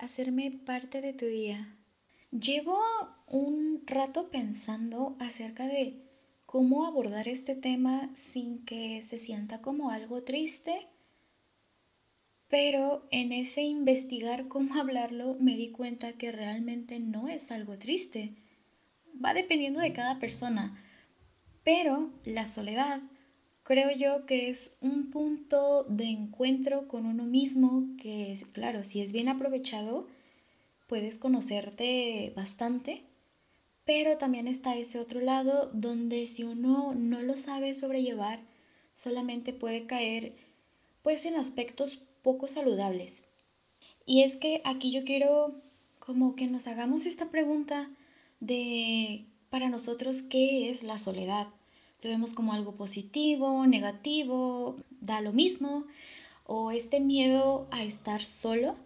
hacerme parte de tu día. Llevo un rato pensando acerca de cómo abordar este tema sin que se sienta como algo triste, pero en ese investigar cómo hablarlo me di cuenta que realmente no es algo triste. Va dependiendo de cada persona, pero la soledad creo yo que es un punto de encuentro con uno mismo que, claro, si es bien aprovechado, puedes conocerte bastante, pero también está ese otro lado donde si uno no lo sabe sobrellevar, solamente puede caer pues en aspectos poco saludables. Y es que aquí yo quiero como que nos hagamos esta pregunta de para nosotros qué es la soledad lo vemos como algo positivo, negativo, da lo mismo, o este miedo a estar solo.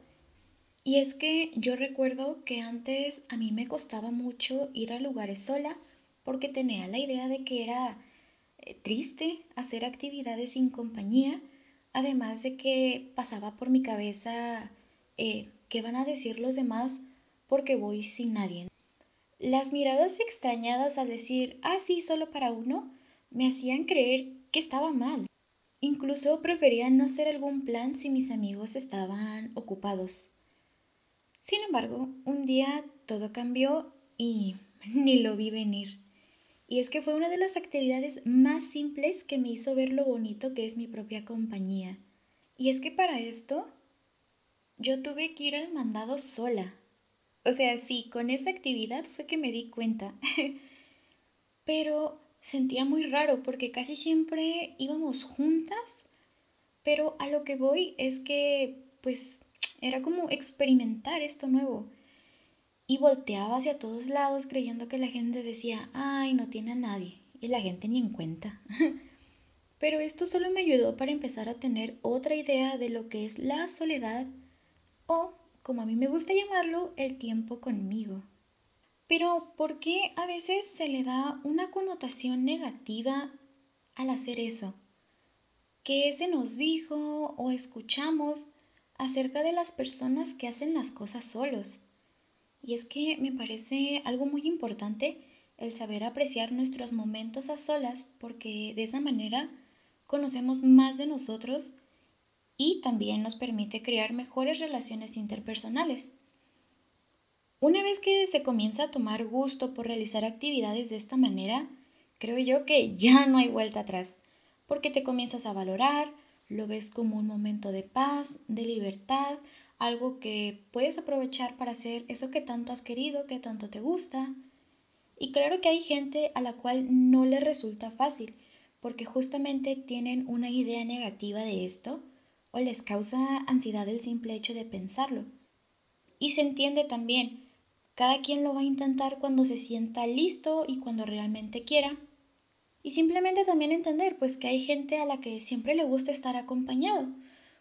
Y es que yo recuerdo que antes a mí me costaba mucho ir a lugares sola porque tenía la idea de que era eh, triste hacer actividades sin compañía, además de que pasaba por mi cabeza eh, qué van a decir los demás porque voy sin nadie. Las miradas extrañadas al decir, ah, sí, solo para uno, me hacían creer que estaba mal. Incluso prefería no hacer algún plan si mis amigos estaban ocupados. Sin embargo, un día todo cambió y ni lo vi venir. Y es que fue una de las actividades más simples que me hizo ver lo bonito que es mi propia compañía. Y es que para esto yo tuve que ir al mandado sola. O sea, sí, con esa actividad fue que me di cuenta. Pero sentía muy raro porque casi siempre íbamos juntas, pero a lo que voy es que pues era como experimentar esto nuevo. Y volteaba hacia todos lados creyendo que la gente decía, ay, no tiene a nadie. Y la gente ni en cuenta. Pero esto solo me ayudó para empezar a tener otra idea de lo que es la soledad o, como a mí me gusta llamarlo, el tiempo conmigo. Pero ¿por qué a veces se le da una connotación negativa al hacer eso? ¿Qué se nos dijo o escuchamos acerca de las personas que hacen las cosas solos? Y es que me parece algo muy importante el saber apreciar nuestros momentos a solas porque de esa manera conocemos más de nosotros y también nos permite crear mejores relaciones interpersonales. Una vez que se comienza a tomar gusto por realizar actividades de esta manera, creo yo que ya no hay vuelta atrás, porque te comienzas a valorar, lo ves como un momento de paz, de libertad, algo que puedes aprovechar para hacer eso que tanto has querido, que tanto te gusta. Y claro que hay gente a la cual no le resulta fácil, porque justamente tienen una idea negativa de esto o les causa ansiedad el simple hecho de pensarlo. Y se entiende también, cada quien lo va a intentar cuando se sienta listo y cuando realmente quiera. Y simplemente también entender pues que hay gente a la que siempre le gusta estar acompañado.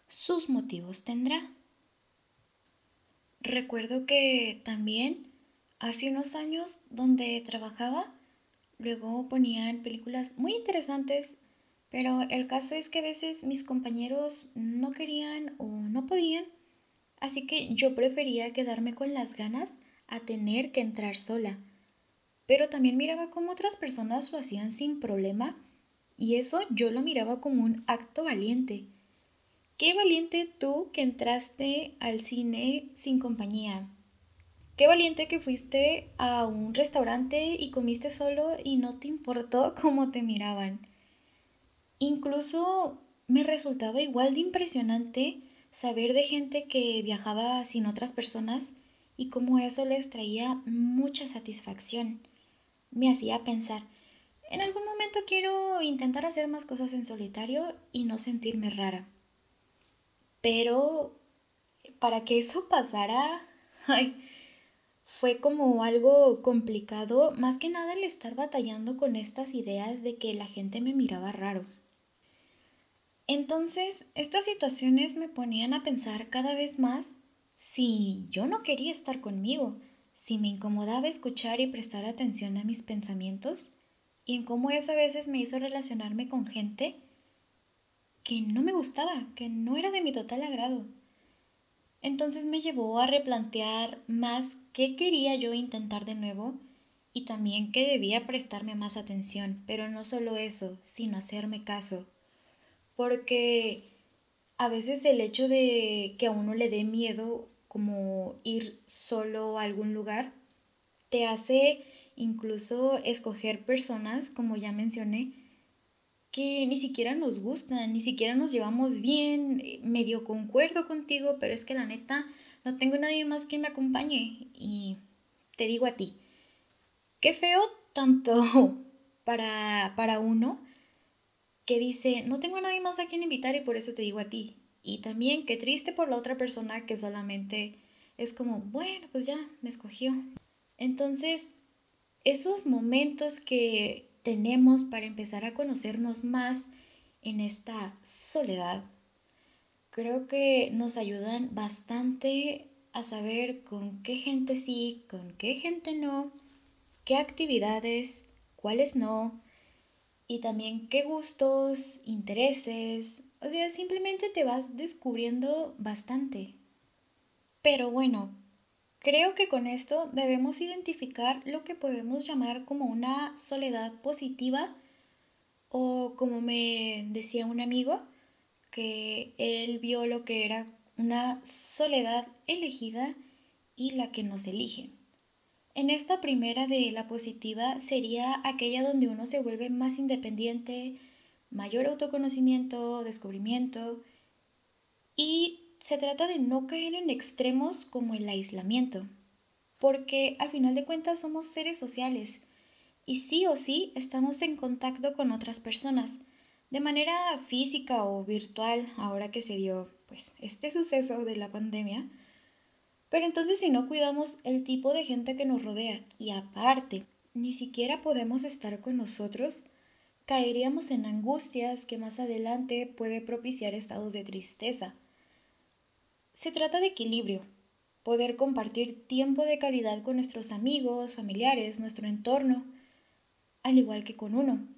Sus motivos tendrá. Recuerdo que también hace unos años donde trabajaba, luego ponían películas muy interesantes, pero el caso es que a veces mis compañeros no querían o no podían, así que yo prefería quedarme con las ganas a tener que entrar sola. Pero también miraba cómo otras personas lo hacían sin problema y eso yo lo miraba como un acto valiente. Qué valiente tú que entraste al cine sin compañía. Qué valiente que fuiste a un restaurante y comiste solo y no te importó cómo te miraban. Incluso me resultaba igual de impresionante saber de gente que viajaba sin otras personas y como eso les traía mucha satisfacción. Me hacía pensar, en algún momento quiero intentar hacer más cosas en solitario y no sentirme rara. Pero para que eso pasara, fue como algo complicado, más que nada el estar batallando con estas ideas de que la gente me miraba raro. Entonces, estas situaciones me ponían a pensar cada vez más si yo no quería estar conmigo, si me incomodaba escuchar y prestar atención a mis pensamientos, y en cómo eso a veces me hizo relacionarme con gente que no me gustaba, que no era de mi total agrado. Entonces me llevó a replantear más qué quería yo intentar de nuevo y también que debía prestarme más atención, pero no solo eso, sino hacerme caso. Porque a veces el hecho de que a uno le dé miedo como ir solo a algún lugar, te hace incluso escoger personas, como ya mencioné, que ni siquiera nos gustan, ni siquiera nos llevamos bien, medio concuerdo contigo, pero es que la neta no tengo nadie más que me acompañe y te digo a ti, qué feo tanto para, para uno que dice, no tengo a nadie más a quien invitar y por eso te digo a ti. Y también qué triste por la otra persona que solamente es como, bueno, pues ya, me escogió. Entonces, esos momentos que tenemos para empezar a conocernos más en esta soledad, creo que nos ayudan bastante a saber con qué gente sí, con qué gente no, qué actividades, cuáles no, y también qué gustos, intereses, o sea, simplemente te vas descubriendo bastante. Pero bueno, creo que con esto debemos identificar lo que podemos llamar como una soledad positiva o como me decía un amigo, que él vio lo que era una soledad elegida y la que nos elige. En esta primera de la positiva sería aquella donde uno se vuelve más independiente, mayor autoconocimiento, descubrimiento y se trata de no caer en extremos como el aislamiento, porque al final de cuentas somos seres sociales y sí o sí estamos en contacto con otras personas, de manera física o virtual, ahora que se dio pues este suceso de la pandemia, pero entonces si no cuidamos el tipo de gente que nos rodea y aparte ni siquiera podemos estar con nosotros, caeríamos en angustias que más adelante puede propiciar estados de tristeza. Se trata de equilibrio, poder compartir tiempo de calidad con nuestros amigos, familiares, nuestro entorno, al igual que con uno.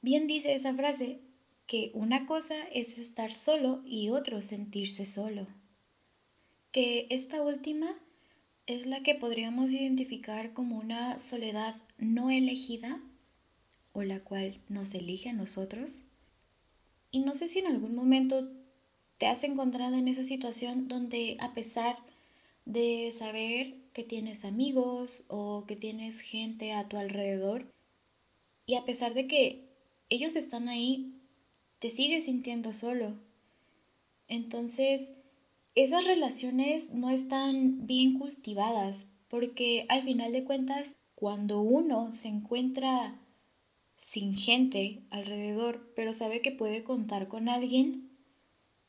Bien dice esa frase que una cosa es estar solo y otro sentirse solo que esta última es la que podríamos identificar como una soledad no elegida o la cual nos elige a nosotros. Y no sé si en algún momento te has encontrado en esa situación donde a pesar de saber que tienes amigos o que tienes gente a tu alrededor y a pesar de que ellos están ahí, te sigues sintiendo solo. Entonces, esas relaciones no están bien cultivadas porque al final de cuentas cuando uno se encuentra sin gente alrededor pero sabe que puede contar con alguien,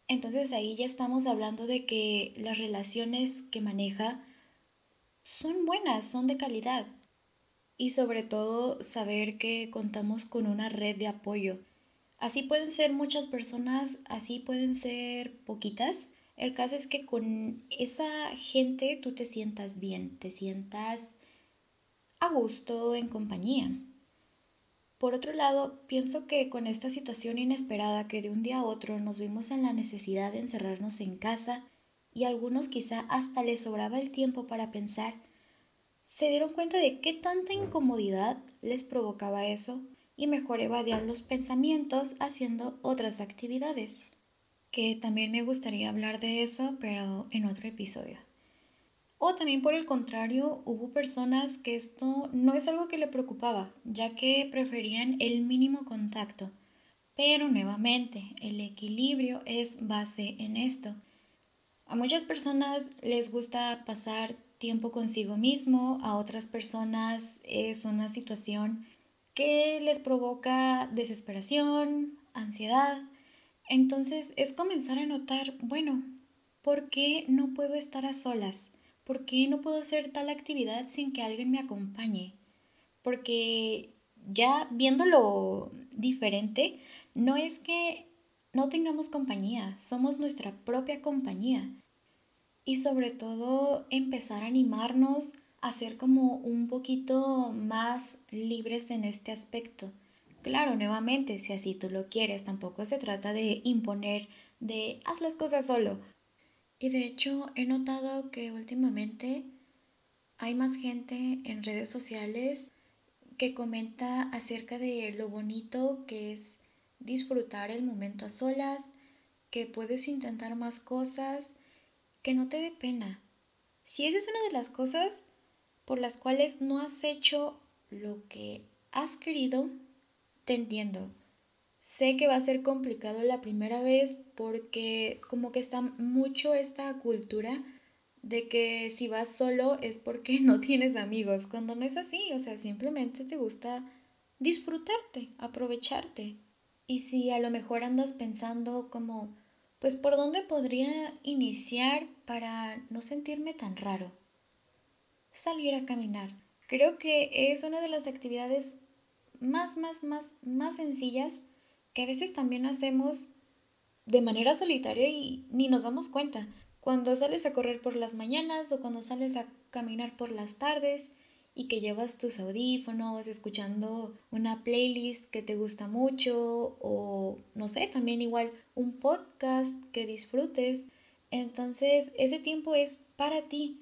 entonces ahí ya estamos hablando de que las relaciones que maneja son buenas, son de calidad. Y sobre todo saber que contamos con una red de apoyo. Así pueden ser muchas personas, así pueden ser poquitas, el caso es que con esa gente tú te sientas bien, te sientas a gusto en compañía. Por otro lado, pienso que con esta situación inesperada que de un día a otro nos vimos en la necesidad de encerrarnos en casa y algunos quizá hasta les sobraba el tiempo para pensar, se dieron cuenta de qué tanta incomodidad les provocaba eso y mejor evadían los pensamientos haciendo otras actividades que también me gustaría hablar de eso, pero en otro episodio. O también por el contrario, hubo personas que esto no es algo que le preocupaba, ya que preferían el mínimo contacto. Pero nuevamente, el equilibrio es base en esto. A muchas personas les gusta pasar tiempo consigo mismo, a otras personas es una situación que les provoca desesperación, ansiedad, entonces es comenzar a notar, bueno, ¿por qué no puedo estar a solas? ¿Por qué no puedo hacer tal actividad sin que alguien me acompañe? Porque ya viéndolo diferente, no es que no tengamos compañía, somos nuestra propia compañía. Y sobre todo empezar a animarnos a ser como un poquito más libres en este aspecto Claro, nuevamente, si así tú lo quieres, tampoco se trata de imponer, de haz las cosas solo. Y de hecho he notado que últimamente hay más gente en redes sociales que comenta acerca de lo bonito que es disfrutar el momento a solas, que puedes intentar más cosas, que no te dé pena. Si esa es una de las cosas por las cuales no has hecho lo que has querido, te entiendo. Sé que va a ser complicado la primera vez porque como que está mucho esta cultura de que si vas solo es porque no tienes amigos, cuando no es así, o sea, simplemente te gusta disfrutarte, aprovecharte. Y si a lo mejor andas pensando como, pues por dónde podría iniciar para no sentirme tan raro, salir a caminar. Creo que es una de las actividades más, más, más, más sencillas que a veces también hacemos de manera solitaria y ni nos damos cuenta. Cuando sales a correr por las mañanas o cuando sales a caminar por las tardes y que llevas tus audífonos escuchando una playlist que te gusta mucho o no sé, también igual un podcast que disfrutes. Entonces ese tiempo es para ti.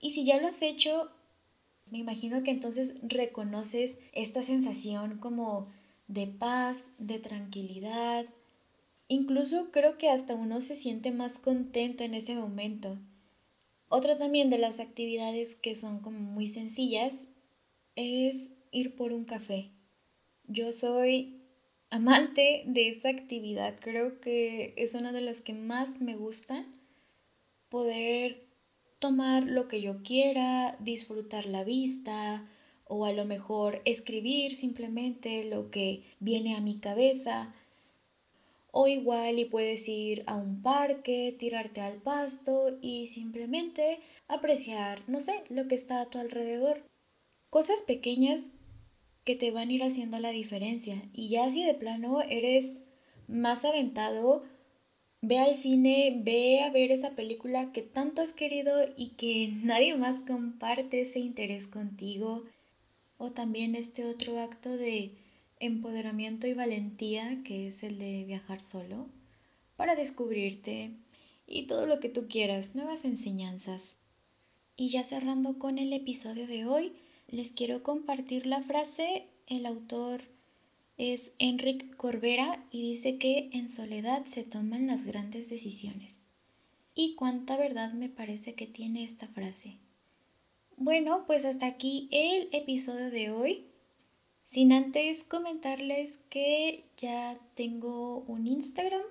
Y si ya lo has hecho, me imagino que entonces reconoces esta sensación como de paz, de tranquilidad. Incluso creo que hasta uno se siente más contento en ese momento. Otra también de las actividades que son como muy sencillas es ir por un café. Yo soy amante de esa actividad, creo que es una de las que más me gustan. Poder tomar lo que yo quiera, disfrutar la vista, o a lo mejor escribir simplemente lo que viene a mi cabeza. O igual y puedes ir a un parque, tirarte al pasto y simplemente apreciar, no sé, lo que está a tu alrededor. Cosas pequeñas que te van a ir haciendo la diferencia. Y ya si de plano eres más aventado, ve al cine, ve a ver esa película que tanto has querido y que nadie más comparte ese interés contigo o también este otro acto de empoderamiento y valentía que es el de viajar solo para descubrirte y todo lo que tú quieras, nuevas enseñanzas. Y ya cerrando con el episodio de hoy, les quiero compartir la frase, el autor es Enric Corbera y dice que en soledad se toman las grandes decisiones. Y cuánta verdad me parece que tiene esta frase. Bueno, pues hasta aquí el episodio de hoy. Sin antes comentarles que ya tengo un Instagram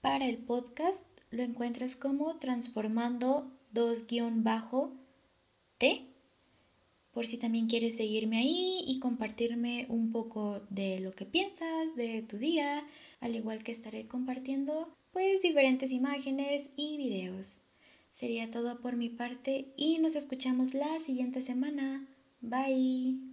para el podcast. Lo encuentras como transformando 2-t. Por si también quieres seguirme ahí y compartirme un poco de lo que piensas, de tu día, al igual que estaré compartiendo pues diferentes imágenes y videos. Sería todo por mi parte y nos escuchamos la siguiente semana. Bye.